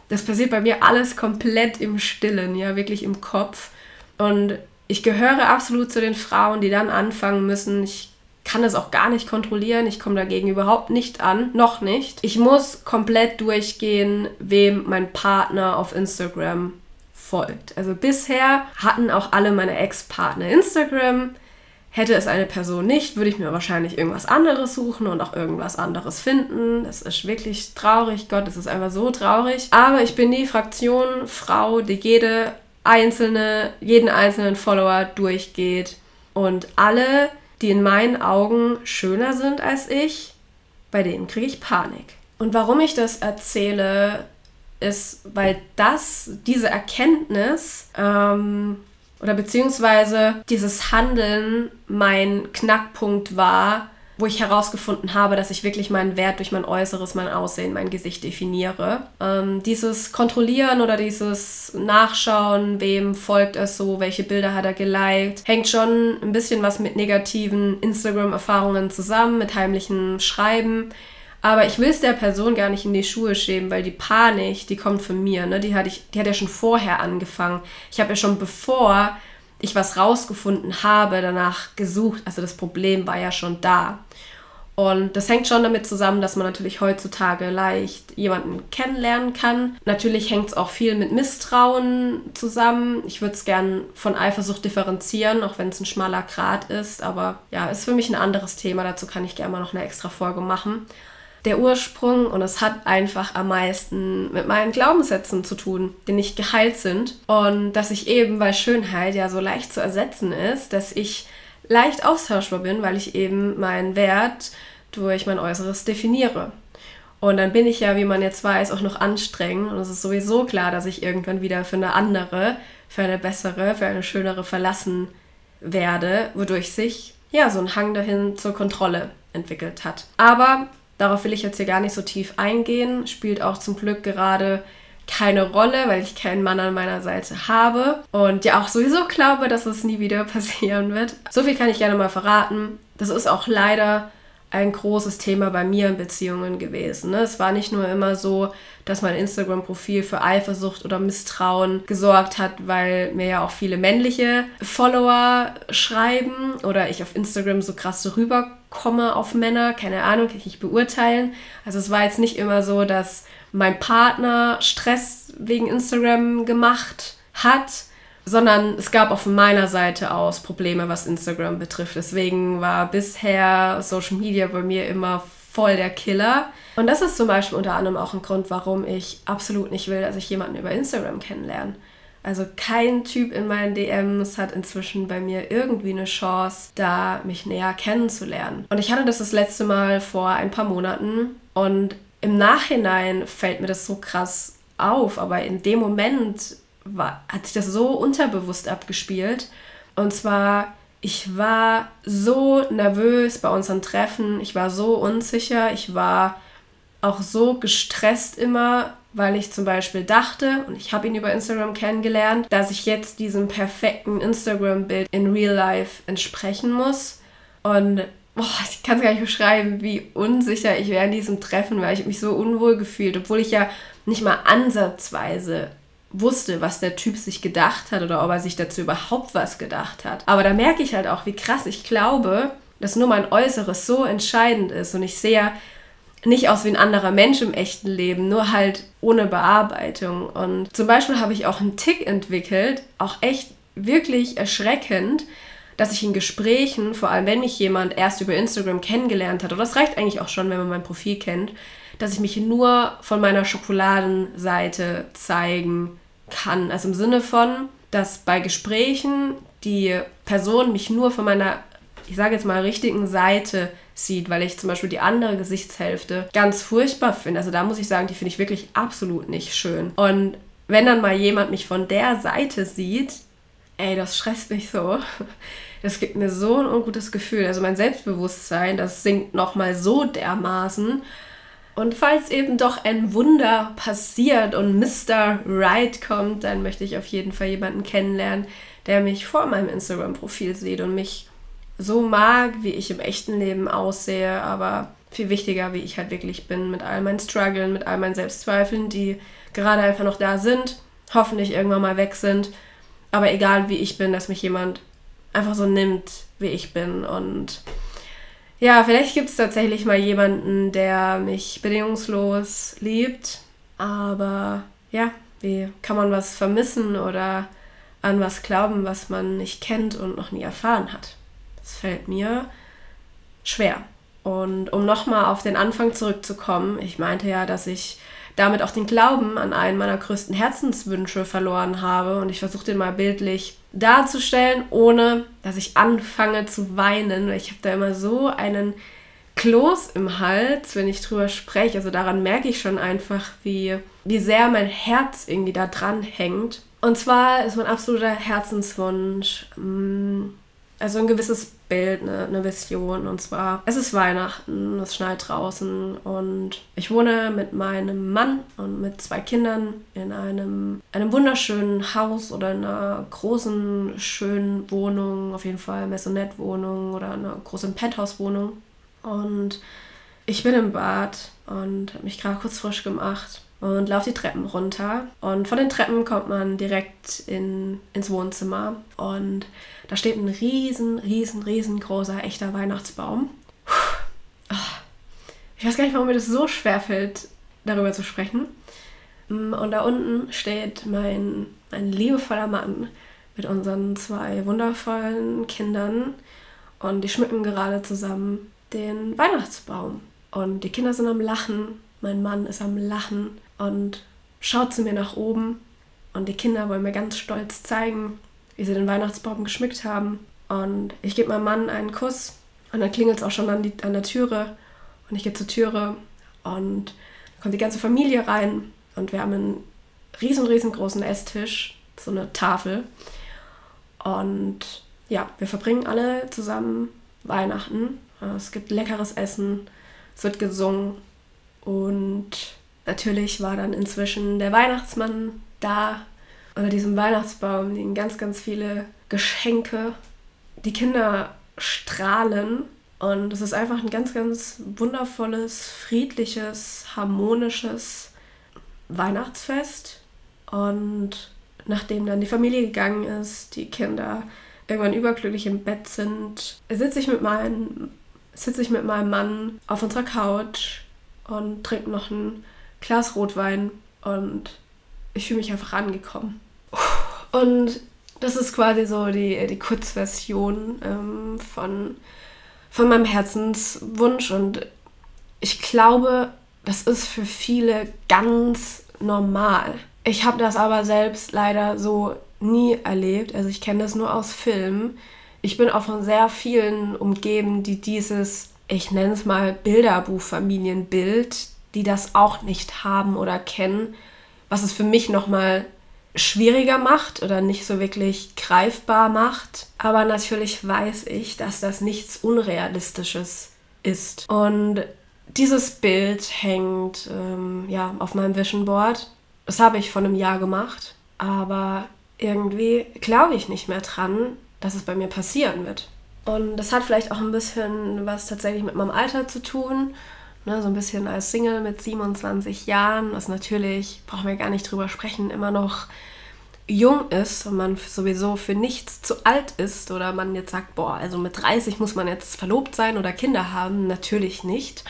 Das passiert bei mir alles komplett im Stillen, ja, wirklich im Kopf. Und ich gehöre absolut zu den Frauen, die dann anfangen müssen. Ich kann es auch gar nicht kontrollieren. Ich komme dagegen überhaupt nicht an. Noch nicht. Ich muss komplett durchgehen, wem mein Partner auf Instagram folgt. Also bisher hatten auch alle meine Ex-Partner Instagram. Hätte es eine Person nicht, würde ich mir wahrscheinlich irgendwas anderes suchen und auch irgendwas anderes finden. Das ist wirklich traurig, Gott, das ist einfach so traurig. Aber ich bin die Fraktion Frau, die jede einzelne, jeden einzelnen Follower durchgeht. Und alle, die in meinen Augen schöner sind als ich, bei denen kriege ich Panik. Und warum ich das erzähle, ist, weil das, diese Erkenntnis ähm, oder beziehungsweise dieses Handeln mein Knackpunkt war, wo ich herausgefunden habe, dass ich wirklich meinen Wert durch mein Äußeres, mein Aussehen, mein Gesicht definiere. Ähm, dieses Kontrollieren oder dieses Nachschauen, wem folgt es so, welche Bilder hat er geliked, hängt schon ein bisschen was mit negativen Instagram-Erfahrungen zusammen, mit heimlichem Schreiben. Aber ich will es der Person gar nicht in die Schuhe schieben, weil die Panik, die kommt von mir. Ne? Die, hatte ich, die hat ja schon vorher angefangen. Ich habe ja schon bevor ich was rausgefunden habe, danach gesucht. Also das Problem war ja schon da. Und das hängt schon damit zusammen, dass man natürlich heutzutage leicht jemanden kennenlernen kann. Natürlich hängt es auch viel mit Misstrauen zusammen. Ich würde es gern von Eifersucht differenzieren, auch wenn es ein schmaler Grad ist. Aber ja, ist für mich ein anderes Thema. Dazu kann ich gerne mal noch eine extra Folge machen der Ursprung und es hat einfach am meisten mit meinen Glaubenssätzen zu tun, die nicht geheilt sind. Und dass ich eben, weil Schönheit ja so leicht zu ersetzen ist, dass ich leicht austauschbar bin, weil ich eben meinen Wert durch mein Äußeres definiere. Und dann bin ich ja, wie man jetzt weiß, auch noch anstrengend. Und es ist sowieso klar, dass ich irgendwann wieder für eine andere, für eine bessere, für eine schönere verlassen werde, wodurch sich ja so ein Hang dahin zur Kontrolle entwickelt hat. Aber Darauf will ich jetzt hier gar nicht so tief eingehen. Spielt auch zum Glück gerade keine Rolle, weil ich keinen Mann an meiner Seite habe und ja auch sowieso glaube, dass es nie wieder passieren wird. So viel kann ich gerne mal verraten. Das ist auch leider ein großes Thema bei mir in Beziehungen gewesen. Ne? Es war nicht nur immer so, dass mein Instagram-Profil für Eifersucht oder Misstrauen gesorgt hat, weil mir ja auch viele männliche Follower schreiben oder ich auf Instagram so krass rüberkomme auf Männer. Keine Ahnung, kann ich nicht beurteilen. Also es war jetzt nicht immer so, dass mein Partner Stress wegen Instagram gemacht hat sondern es gab von meiner Seite aus Probleme, was Instagram betrifft. Deswegen war bisher Social Media bei mir immer voll der Killer. Und das ist zum Beispiel unter anderem auch ein Grund, warum ich absolut nicht will, dass ich jemanden über Instagram kennenlerne. Also kein Typ in meinen DMs hat inzwischen bei mir irgendwie eine Chance, da mich näher kennenzulernen. Und ich hatte das das letzte Mal vor ein paar Monaten und im Nachhinein fällt mir das so krass auf, aber in dem Moment war, hat sich das so unterbewusst abgespielt. Und zwar, ich war so nervös bei unseren Treffen, ich war so unsicher, ich war auch so gestresst immer, weil ich zum Beispiel dachte, und ich habe ihn über Instagram kennengelernt, dass ich jetzt diesem perfekten Instagram-Bild in Real Life entsprechen muss. Und boah, ich kann es gar nicht beschreiben, wie unsicher ich wäre in diesem Treffen, weil ich mich so unwohl gefühlt, obwohl ich ja nicht mal ansatzweise wusste, was der Typ sich gedacht hat oder ob er sich dazu überhaupt was gedacht hat. Aber da merke ich halt auch, wie krass ich glaube, dass nur mein Äußeres so entscheidend ist und ich sehe nicht aus wie ein anderer Mensch im echten Leben, nur halt ohne Bearbeitung. Und zum Beispiel habe ich auch einen Tick entwickelt, auch echt wirklich erschreckend, dass ich in Gesprächen, vor allem wenn mich jemand erst über Instagram kennengelernt hat, oder das reicht eigentlich auch schon, wenn man mein Profil kennt, dass ich mich nur von meiner Schokoladenseite zeigen kann. Also im Sinne von, dass bei Gesprächen die Person mich nur von meiner, ich sage jetzt mal, richtigen Seite sieht, weil ich zum Beispiel die andere Gesichtshälfte ganz furchtbar finde. Also da muss ich sagen, die finde ich wirklich absolut nicht schön. Und wenn dann mal jemand mich von der Seite sieht, ey, das stresst mich so. Das gibt mir so ein ungutes Gefühl. Also mein Selbstbewusstsein, das sinkt nochmal so dermaßen. Und falls eben doch ein Wunder passiert und Mr. Right kommt, dann möchte ich auf jeden Fall jemanden kennenlernen, der mich vor meinem Instagram-Profil sieht und mich so mag, wie ich im echten Leben aussehe, aber viel wichtiger, wie ich halt wirklich bin, mit all meinen Struggles, mit all meinen Selbstzweifeln, die gerade einfach noch da sind, hoffentlich irgendwann mal weg sind. Aber egal wie ich bin, dass mich jemand einfach so nimmt, wie ich bin. Und ja, vielleicht gibt es tatsächlich mal jemanden, der mich bedingungslos liebt. Aber ja, wie kann man was vermissen oder an was glauben, was man nicht kennt und noch nie erfahren hat? Das fällt mir schwer. Und um nochmal auf den Anfang zurückzukommen, ich meinte ja, dass ich damit auch den Glauben an einen meiner größten Herzenswünsche verloren habe. Und ich versuche den mal bildlich darzustellen, ohne dass ich anfange zu weinen. Ich habe da immer so einen Kloß im Hals, wenn ich drüber spreche. Also daran merke ich schon einfach, wie, wie sehr mein Herz irgendwie da dran hängt. Und zwar ist mein absoluter Herzenswunsch, mm, also ein gewisses Bild, eine, eine Vision. Und zwar, es ist Weihnachten, es schneit draußen und ich wohne mit meinem Mann und mit zwei Kindern in einem, einem wunderschönen Haus oder in einer großen, schönen Wohnung, auf jeden Fall Maisonette-Wohnung oder einer großen Penthouse-Wohnung. Und ich bin im Bad und habe mich gerade kurz frisch gemacht und laufe die Treppen runter. Und von den Treppen kommt man direkt in, ins Wohnzimmer. Und da steht ein riesen, riesen, riesengroßer, echter Weihnachtsbaum. Ich weiß gar nicht, warum mir das so schwer fällt, darüber zu sprechen. Und da unten steht mein, mein liebevoller Mann mit unseren zwei wundervollen Kindern. Und die schmücken gerade zusammen den Weihnachtsbaum. Und die Kinder sind am Lachen. Mein Mann ist am Lachen und schaut zu mir nach oben. Und die Kinder wollen mir ganz stolz zeigen, wie sie den Weihnachtsbaum geschmückt haben. Und ich gebe meinem Mann einen Kuss und dann klingelt es auch schon an, die, an der Türe. Und ich gehe zur Türe und dann kommt die ganze Familie rein und wir haben einen riesen, riesengroßen Esstisch, so eine Tafel. Und ja, wir verbringen alle zusammen Weihnachten. Es gibt leckeres Essen, es wird gesungen und natürlich war dann inzwischen der Weihnachtsmann da unter diesem Weihnachtsbaum liegen ganz, ganz viele Geschenke. Die Kinder strahlen und es ist einfach ein ganz, ganz wundervolles, friedliches, harmonisches Weihnachtsfest. Und nachdem dann die Familie gegangen ist, die Kinder irgendwann überglücklich im Bett sind, sitze ich mit meinem, ich mit meinem Mann auf unserer Couch und trinke noch ein Glas Rotwein und ich fühle mich einfach angekommen. Und das ist quasi so die, die Kurzversion ähm, von, von meinem Herzenswunsch. Und ich glaube, das ist für viele ganz normal. Ich habe das aber selbst leider so nie erlebt. Also ich kenne das nur aus Filmen. Ich bin auch von sehr vielen umgeben, die dieses, ich nenne es mal Bilderbuchfamilienbild, die das auch nicht haben oder kennen, was es für mich nochmal schwieriger macht oder nicht so wirklich greifbar macht. Aber natürlich weiß ich, dass das nichts Unrealistisches ist. Und dieses Bild hängt ähm, ja, auf meinem Vision Board. Das habe ich vor einem Jahr gemacht, aber irgendwie glaube ich nicht mehr dran, dass es bei mir passieren wird. Und das hat vielleicht auch ein bisschen was tatsächlich mit meinem Alter zu tun. Ne, so ein bisschen als Single mit 27 Jahren, was natürlich, brauchen wir gar nicht drüber sprechen, immer noch jung ist und man sowieso für nichts zu alt ist oder man jetzt sagt, boah, also mit 30 muss man jetzt verlobt sein oder Kinder haben, natürlich nicht.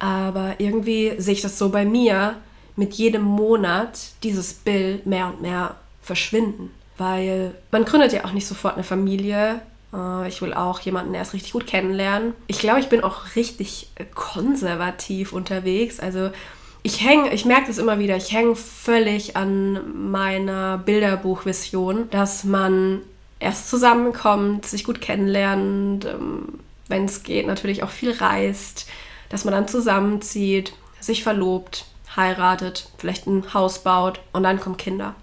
Aber irgendwie sehe ich das so bei mir, mit jedem Monat dieses Bild mehr und mehr verschwinden. Weil man gründet ja auch nicht sofort eine Familie, ich will auch jemanden erst richtig gut kennenlernen. Ich glaube, ich bin auch richtig konservativ unterwegs. Also ich hänge, ich merke das immer wieder, ich hänge völlig an meiner Bilderbuchvision, dass man erst zusammenkommt, sich gut kennenlernt, ähm, wenn es geht, natürlich auch viel reist, dass man dann zusammenzieht, sich verlobt, heiratet, vielleicht ein Haus baut und dann kommen Kinder.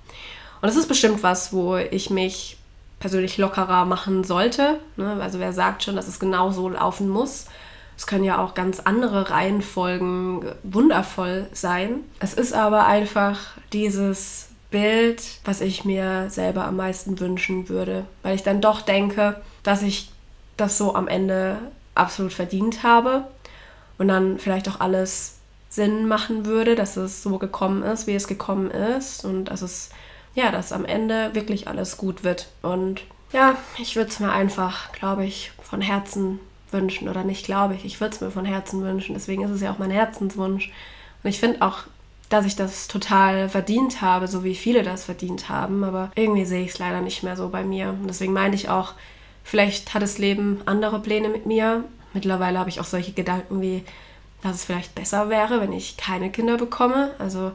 Und das ist bestimmt was, wo ich mich persönlich lockerer machen sollte. Ne? Also wer sagt schon, dass es genau so laufen muss? Es können ja auch ganz andere Reihenfolgen wundervoll sein. Es ist aber einfach dieses Bild, was ich mir selber am meisten wünschen würde, weil ich dann doch denke, dass ich das so am Ende absolut verdient habe und dann vielleicht auch alles Sinn machen würde, dass es so gekommen ist, wie es gekommen ist und dass es ja, dass am Ende wirklich alles gut wird. Und ja, ich würde es mir einfach, glaube ich, von Herzen wünschen oder nicht, glaube ich, ich würde es mir von Herzen wünschen. Deswegen ist es ja auch mein Herzenswunsch. Und ich finde auch, dass ich das total verdient habe, so wie viele das verdient haben. Aber irgendwie sehe ich es leider nicht mehr so bei mir. Und deswegen meine ich auch, vielleicht hat das Leben andere Pläne mit mir. Mittlerweile habe ich auch solche Gedanken wie, dass es vielleicht besser wäre, wenn ich keine Kinder bekomme. Also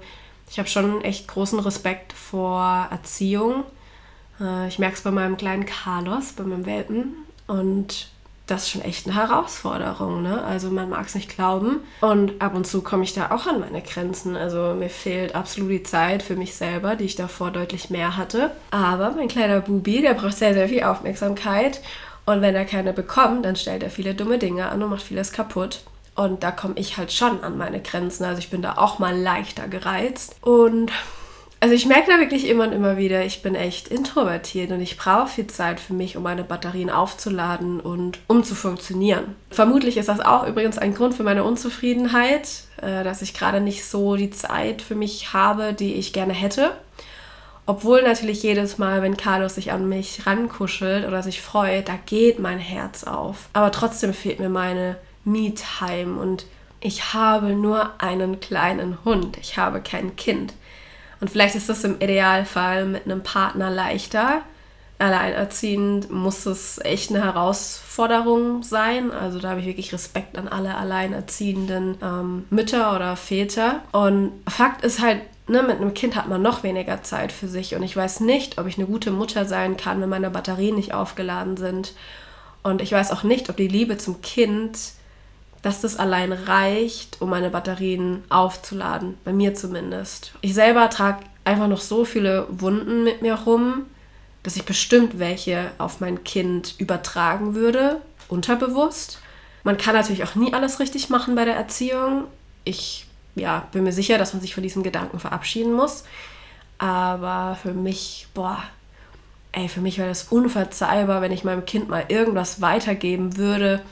ich habe schon echt großen Respekt vor Erziehung. Äh, ich merke es bei meinem kleinen Carlos, bei meinem Welpen. Und das ist schon echt eine Herausforderung. Ne? Also man mag es nicht glauben. Und ab und zu komme ich da auch an meine Grenzen. Also mir fehlt absolut die Zeit für mich selber, die ich davor deutlich mehr hatte. Aber mein kleiner Bubi, der braucht sehr, sehr viel Aufmerksamkeit. Und wenn er keine bekommt, dann stellt er viele dumme Dinge an und macht vieles kaputt. Und da komme ich halt schon an meine Grenzen. Also ich bin da auch mal leichter gereizt. Und also ich merke da wirklich immer und immer wieder, ich bin echt introvertiert und ich brauche viel Zeit für mich, um meine Batterien aufzuladen und um zu funktionieren. Vermutlich ist das auch übrigens ein Grund für meine Unzufriedenheit, äh, dass ich gerade nicht so die Zeit für mich habe, die ich gerne hätte. Obwohl natürlich jedes Mal, wenn Carlos sich an mich rankuschelt oder sich freut, da geht mein Herz auf. Aber trotzdem fehlt mir meine Me-Time und ich habe nur einen kleinen Hund, ich habe kein Kind. Und vielleicht ist das im Idealfall mit einem Partner leichter. Alleinerziehend muss es echt eine Herausforderung sein. Also da habe ich wirklich Respekt an alle alleinerziehenden ähm, Mütter oder Väter. Und Fakt ist halt, ne, mit einem Kind hat man noch weniger Zeit für sich. Und ich weiß nicht, ob ich eine gute Mutter sein kann, wenn meine Batterien nicht aufgeladen sind. Und ich weiß auch nicht, ob die Liebe zum Kind dass das allein reicht, um meine Batterien aufzuladen. Bei mir zumindest. Ich selber trage einfach noch so viele Wunden mit mir rum, dass ich bestimmt welche auf mein Kind übertragen würde, unterbewusst. Man kann natürlich auch nie alles richtig machen bei der Erziehung. Ich ja, bin mir sicher, dass man sich von diesem Gedanken verabschieden muss. Aber für mich, boah, ey, für mich wäre das unverzeihbar, wenn ich meinem Kind mal irgendwas weitergeben würde,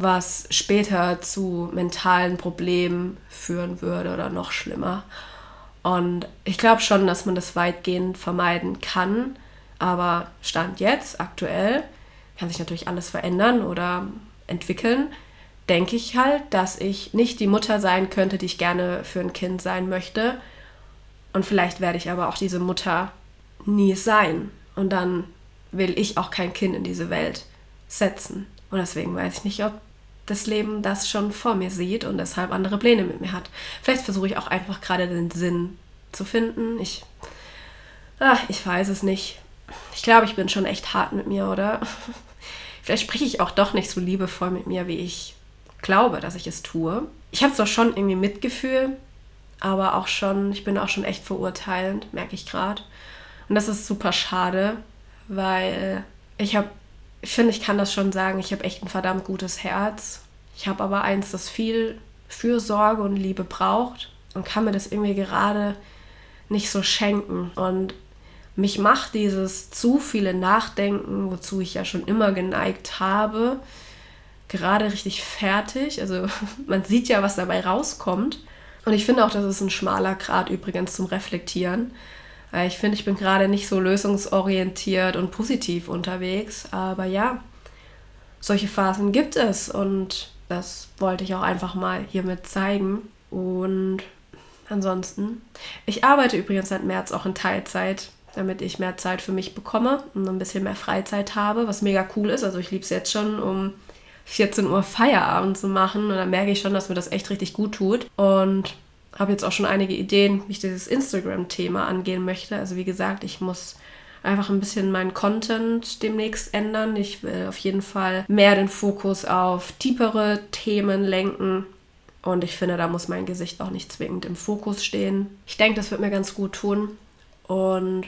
was später zu mentalen Problemen führen würde oder noch schlimmer. Und ich glaube schon, dass man das weitgehend vermeiden kann. Aber Stand jetzt, aktuell, kann sich natürlich alles verändern oder entwickeln. Denke ich halt, dass ich nicht die Mutter sein könnte, die ich gerne für ein Kind sein möchte. Und vielleicht werde ich aber auch diese Mutter nie sein. Und dann will ich auch kein Kind in diese Welt setzen. Und deswegen weiß ich nicht, ob das Leben das schon vor mir sieht und deshalb andere Pläne mit mir hat. Vielleicht versuche ich auch einfach gerade den Sinn zu finden. Ich, ach, ich weiß es nicht. Ich glaube, ich bin schon echt hart mit mir, oder? Vielleicht spreche ich auch doch nicht so liebevoll mit mir, wie ich glaube, dass ich es tue. Ich habe zwar schon irgendwie Mitgefühl, aber auch schon, ich bin auch schon echt verurteilend, merke ich gerade. Und das ist super schade, weil ich habe ich finde, ich kann das schon sagen, ich habe echt ein verdammt gutes Herz. Ich habe aber eins, das viel Fürsorge und Liebe braucht und kann mir das irgendwie gerade nicht so schenken. Und mich macht dieses zu viele Nachdenken, wozu ich ja schon immer geneigt habe, gerade richtig fertig. Also man sieht ja, was dabei rauskommt. Und ich finde auch, das ist ein schmaler Grad übrigens zum Reflektieren. Ich finde, ich bin gerade nicht so lösungsorientiert und positiv unterwegs. Aber ja, solche Phasen gibt es und das wollte ich auch einfach mal hiermit zeigen. Und ansonsten, ich arbeite übrigens seit März auch in Teilzeit. damit ich mehr Zeit für mich bekomme und ein bisschen mehr Freizeit habe, was mega cool ist. Also ich liebe es jetzt schon, um 14 Uhr Feierabend zu machen und dann merke ich schon, dass mir das echt richtig gut tut. Und habe jetzt auch schon einige Ideen, wie ich dieses Instagram-Thema angehen möchte. Also wie gesagt, ich muss einfach ein bisschen meinen Content demnächst ändern. Ich will auf jeden Fall mehr den Fokus auf tiefere Themen lenken. Und ich finde, da muss mein Gesicht auch nicht zwingend im Fokus stehen. Ich denke, das wird mir ganz gut tun. Und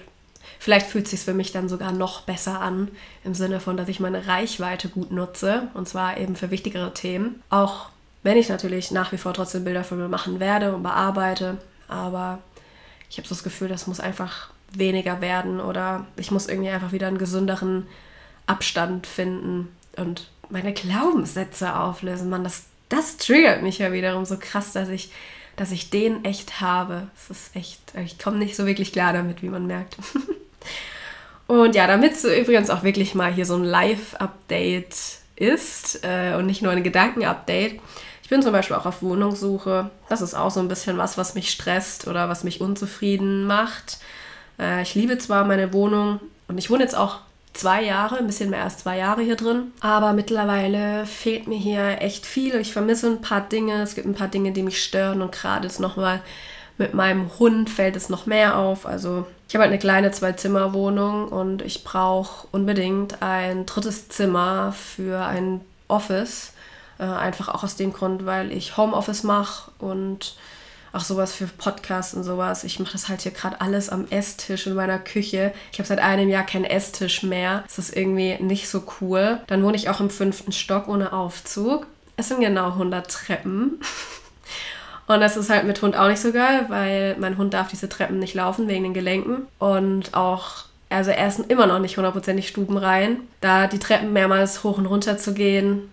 vielleicht fühlt es sich für mich dann sogar noch besser an, im Sinne von, dass ich meine Reichweite gut nutze. Und zwar eben für wichtigere Themen. Auch wenn ich natürlich nach wie vor trotzdem Bilder für mich machen werde und bearbeite. Aber ich habe so das Gefühl, das muss einfach weniger werden oder ich muss irgendwie einfach wieder einen gesünderen Abstand finden und meine Glaubenssätze auflösen. Man, das, das triggert mich ja wiederum so krass, dass ich, dass ich den echt habe. Es ist echt, ich komme nicht so wirklich klar damit, wie man merkt. und ja, damit es übrigens auch wirklich mal hier so ein Live-Update ist äh, und nicht nur ein Gedanken-Update. Ich bin zum Beispiel auch auf Wohnungssuche. Das ist auch so ein bisschen was, was mich stresst oder was mich unzufrieden macht. Äh, ich liebe zwar meine Wohnung und ich wohne jetzt auch zwei Jahre, ein bisschen mehr als zwei Jahre hier drin. Aber mittlerweile fehlt mir hier echt viel. Ich vermisse ein paar Dinge. Es gibt ein paar Dinge, die mich stören. Und gerade jetzt nochmal mit meinem Hund fällt es noch mehr auf. Also ich habe halt eine kleine Zwei-Zimmer-Wohnung und ich brauche unbedingt ein drittes Zimmer für ein Office. Äh, einfach auch aus dem Grund, weil ich Homeoffice mache und auch sowas für Podcasts und sowas. Ich mache das halt hier gerade alles am Esstisch in meiner Küche. Ich habe seit einem Jahr keinen Esstisch mehr. Das ist irgendwie nicht so cool. Dann wohne ich auch im fünften Stock ohne Aufzug. Es sind genau 100 Treppen. Und das ist halt mit Hund auch nicht so geil, weil mein Hund darf diese Treppen nicht laufen wegen den Gelenken. Und auch, also er ist immer noch nicht hundertprozentig stubenrein. Da die Treppen mehrmals hoch und runter zu gehen,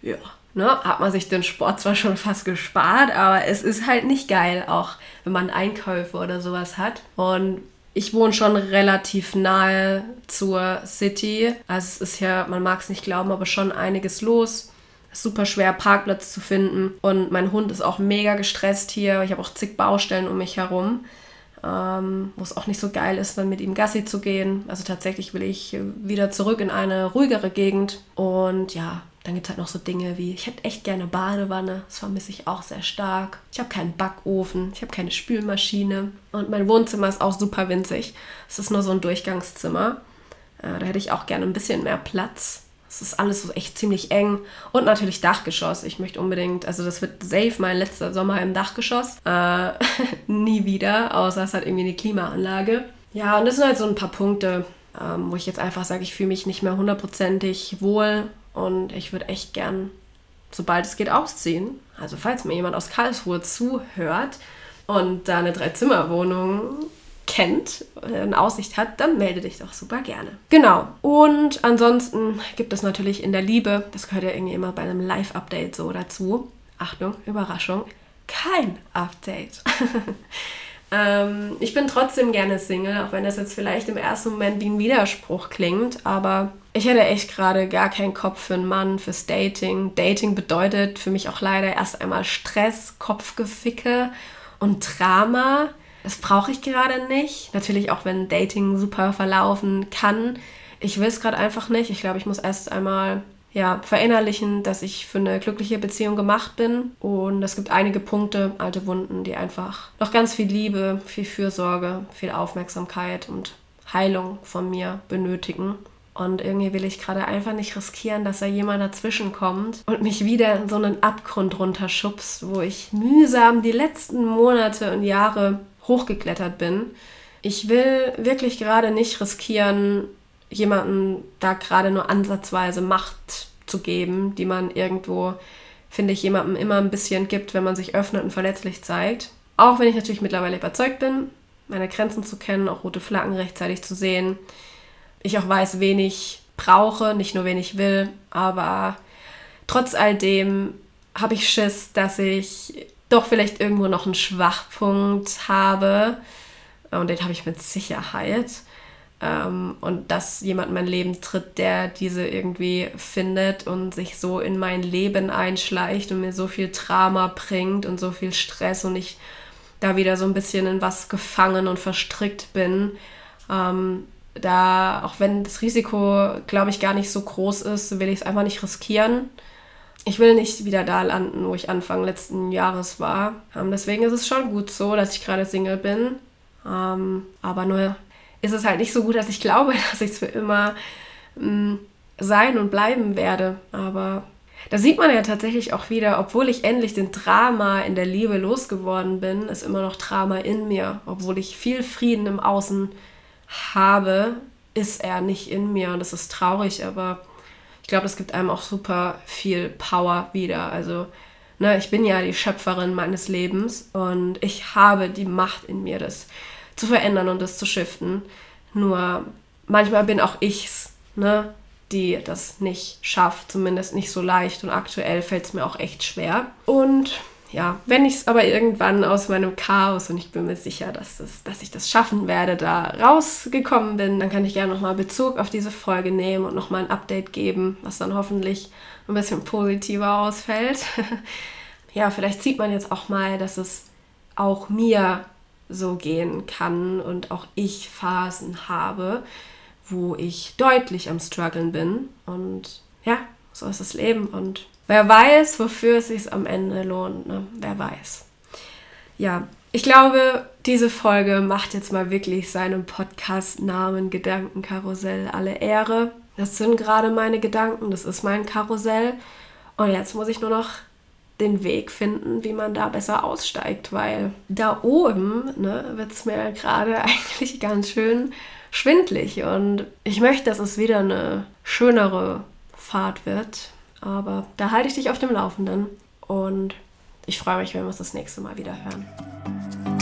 ja, ne, hat man sich den Sport zwar schon fast gespart, aber es ist halt nicht geil, auch wenn man Einkäufe oder sowas hat. Und ich wohne schon relativ nahe zur City. Also es ist ja, man mag es nicht glauben, aber schon einiges los. Super schwer, Parkplatz zu finden. Und mein Hund ist auch mega gestresst hier. Ich habe auch zig Baustellen um mich herum. Ähm, wo es auch nicht so geil ist, dann mit ihm Gassi zu gehen. Also tatsächlich will ich wieder zurück in eine ruhigere Gegend. Und ja, dann gibt es halt noch so Dinge wie, ich hätte echt gerne Badewanne, das vermisse ich auch sehr stark. Ich habe keinen Backofen, ich habe keine Spülmaschine und mein Wohnzimmer ist auch super winzig. Es ist nur so ein Durchgangszimmer. Äh, da hätte ich auch gerne ein bisschen mehr Platz. Es ist alles so echt ziemlich eng. Und natürlich Dachgeschoss. Ich möchte unbedingt, also das wird safe mein letzter Sommer im Dachgeschoss. Äh, nie wieder, außer es hat irgendwie eine Klimaanlage. Ja, und das sind halt so ein paar Punkte, ähm, wo ich jetzt einfach sage, ich fühle mich nicht mehr hundertprozentig wohl und ich würde echt gern, sobald es geht, ausziehen. Also falls mir jemand aus Karlsruhe zuhört und da eine Dreizimmerwohnung kennt, äh, eine Aussicht hat, dann melde dich doch super gerne. Genau. Und ansonsten gibt es natürlich in der Liebe, das gehört ja irgendwie immer bei einem Live-Update so dazu. Achtung, Überraschung, kein Update. ähm, ich bin trotzdem gerne Single, auch wenn das jetzt vielleicht im ersten Moment wie ein Widerspruch klingt, aber ich hätte echt gerade gar keinen Kopf für einen Mann, fürs Dating. Dating bedeutet für mich auch leider erst einmal Stress, Kopfgeficke und Drama. Das brauche ich gerade nicht. Natürlich auch, wenn Dating super verlaufen kann. Ich will es gerade einfach nicht. Ich glaube, ich muss erst einmal ja, verinnerlichen, dass ich für eine glückliche Beziehung gemacht bin. Und es gibt einige Punkte, alte Wunden, die einfach noch ganz viel Liebe, viel Fürsorge, viel Aufmerksamkeit und Heilung von mir benötigen. Und irgendwie will ich gerade einfach nicht riskieren, dass da jemand dazwischen kommt und mich wieder in so einen Abgrund runterschubst, wo ich mühsam die letzten Monate und Jahre hochgeklettert bin. Ich will wirklich gerade nicht riskieren, jemanden da gerade nur ansatzweise Macht zu geben, die man irgendwo, finde ich, jemandem immer ein bisschen gibt, wenn man sich öffnet und verletzlich zeigt. Auch wenn ich natürlich mittlerweile überzeugt bin, meine Grenzen zu kennen, auch rote Flaggen rechtzeitig zu sehen ich auch weiß, wen ich brauche, nicht nur wen ich will, aber trotz all dem habe ich Schiss, dass ich doch vielleicht irgendwo noch einen Schwachpunkt habe und den habe ich mit Sicherheit. Ähm, und dass jemand in mein Leben tritt, der diese irgendwie findet und sich so in mein Leben einschleicht und mir so viel Drama bringt und so viel Stress und ich da wieder so ein bisschen in was gefangen und verstrickt bin, Ähm, da, auch wenn das Risiko, glaube ich, gar nicht so groß ist, will ich es einfach nicht riskieren. Ich will nicht wieder da landen, wo ich Anfang letzten Jahres war. Ähm, deswegen ist es schon gut so, dass ich gerade Single bin. Ähm, aber nur ist es halt nicht so gut, dass ich glaube, dass ich es für immer ähm, sein und bleiben werde. Aber da sieht man ja tatsächlich auch wieder, obwohl ich endlich den Drama in der Liebe losgeworden bin, ist immer noch Drama in mir. Obwohl ich viel Frieden im Außen habe, ist er nicht in mir. Und das ist traurig, aber ich glaube, das gibt einem auch super viel Power wieder. Also, ne, ich bin ja die Schöpferin meines Lebens und ich habe die Macht in mir, das zu verändern und das zu shiften. Nur manchmal bin auch ich's, ne? die das nicht schafft, zumindest nicht so leicht. Und aktuell fällt es mir auch echt schwer. Und ja, wenn ich es aber irgendwann aus meinem Chaos und ich bin mir sicher, dass, es, dass ich das schaffen werde, da rausgekommen bin, dann kann ich gerne nochmal Bezug auf diese Folge nehmen und nochmal ein Update geben, was dann hoffentlich ein bisschen positiver ausfällt. ja, vielleicht sieht man jetzt auch mal, dass es auch mir so gehen kann und auch ich Phasen habe, wo ich deutlich am struggeln bin. Und ja, so ist das Leben. Und wer weiß, wofür es sich am Ende lohnt, ne? wer weiß. Ja, ich glaube, diese Folge macht jetzt mal wirklich seinem Podcast-Namen Gedankenkarussell alle Ehre. Das sind gerade meine Gedanken, das ist mein Karussell. Und jetzt muss ich nur noch den Weg finden, wie man da besser aussteigt, weil da oben ne, wird es mir gerade eigentlich ganz schön schwindlig und ich möchte, dass es wieder eine schönere Fahrt wird. Aber da halte ich dich auf dem Laufenden und ich freue mich, wenn wir uns das nächste Mal wieder hören.